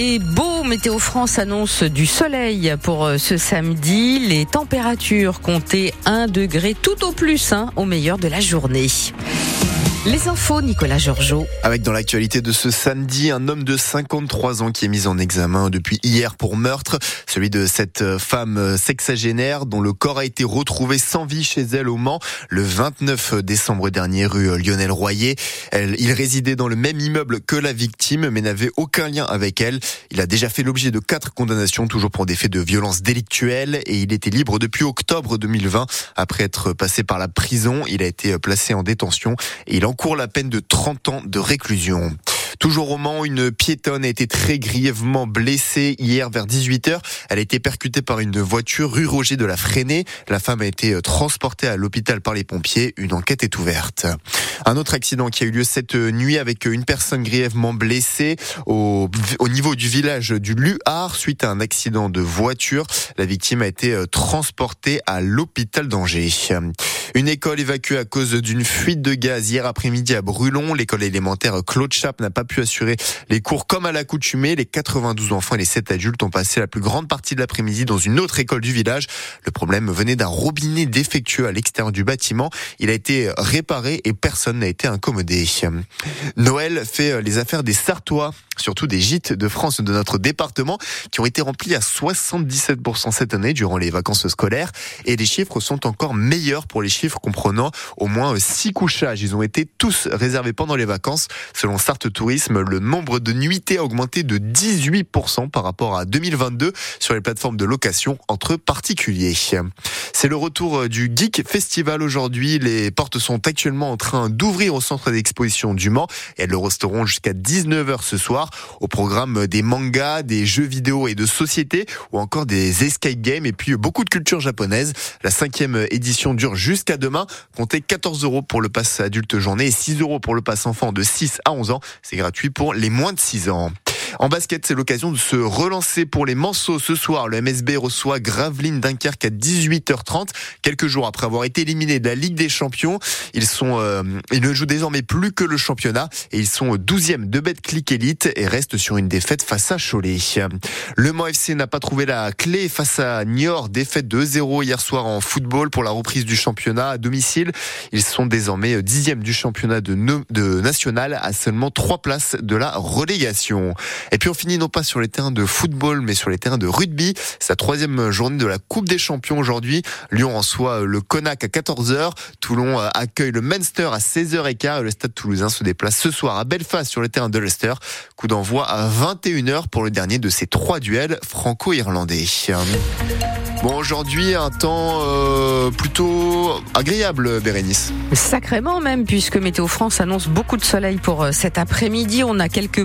et beau. Météo France annonce du soleil pour euh, ce samedi. Les températures comptaient 1 degré tout au plus hein, au meilleur de la journée. Les infos, Nicolas Georgeot. Avec dans l'actualité de ce samedi, un homme de 53 ans qui est mis en examen depuis hier pour meurtre, celui de cette femme sexagénaire dont le corps a été retrouvé sans vie chez elle au Mans le 29 décembre dernier rue Lionel Royer. Il résidait dans le même immeuble que la victime mais n'avait aucun lien avec elle. Il a déjà fait l'objet de quatre condamnations toujours pour des faits de violence délictuelle et il était libre depuis octobre 2020 après être passé par la prison. Il a été placé en détention et il encourt la peine de 30 ans de réclusion. Toujours au Mans, une piétonne a été très grièvement blessée hier vers 18h. Elle a été percutée par une voiture rue Roger de la Freiné. La femme a été transportée à l'hôpital par les pompiers. Une enquête est ouverte. Un autre accident qui a eu lieu cette nuit avec une personne grièvement blessée au, au niveau du village du Luhar suite à un accident de voiture. La victime a été transportée à l'hôpital d'Angers. Une école évacuée à cause d'une fuite de gaz hier après-midi à Brulon. L'école élémentaire Claude Chap n'a pas pu assurer les cours comme à l'accoutumée. Les 92 enfants et les 7 adultes ont passé la plus grande partie de l'après-midi dans une autre école du village. Le problème venait d'un robinet défectueux à l'extérieur du bâtiment. Il a été réparé et personne n'a été incommodé. Noël fait les affaires des Sartois, surtout des gîtes de France de notre département, qui ont été remplis à 77% cette année durant les vacances scolaires. Et les chiffres sont encore meilleurs pour les chiffres comprenant au moins 6 couchages. Ils ont été tous réservés pendant les vacances. Selon Sartre Tourisme, le nombre de nuitées a augmenté de 18% par rapport à 2022 sur les plateformes de location entre particuliers. C'est le retour du Geek Festival aujourd'hui. Les portes sont actuellement en train d'ouvrir au centre d'exposition du Mans et elles le resteront jusqu'à 19h ce soir. Au programme des mangas, des jeux vidéo et de société ou encore des escape games et puis beaucoup de culture japonaise. La cinquième édition dure jusqu'à demain. Comptez 14 euros pour le pass adulte journée et 6 euros pour le pass enfant de 6 à 11 ans. C'est gratuit pour les moins de 6 ans. En basket, c'est l'occasion de se relancer pour les Manceaux ce soir. Le MSB reçoit Gravelines Dunkerque à 18h30. Quelques jours après avoir été éliminés de la Ligue des Champions, ils sont, euh, ils ne jouent désormais plus que le championnat et ils sont 12e de Betclic Elite et restent sur une défaite face à Cholet. Le Mans FC n'a pas trouvé la clé face à Niort, défaite de 0 hier soir en football pour la reprise du championnat à domicile. Ils sont désormais 10e du championnat de, de national à seulement 3 places de la relégation. Et puis on finit non pas sur les terrains de football, mais sur les terrains de rugby. La troisième journée de la Coupe des Champions aujourd'hui. Lyon reçoit le Conac à 14h. Toulon accueille le Munster à 16h15 et le Stade Toulousain se déplace ce soir à Belfast sur le terrain de Leicester. Coup d'envoi à 21h pour le dernier de ces trois duels franco-irlandais. Bon, aujourd'hui, un temps euh, plutôt agréable, Bérénice. Sacrément même, puisque Météo France annonce beaucoup de soleil pour cet après-midi. On a quelques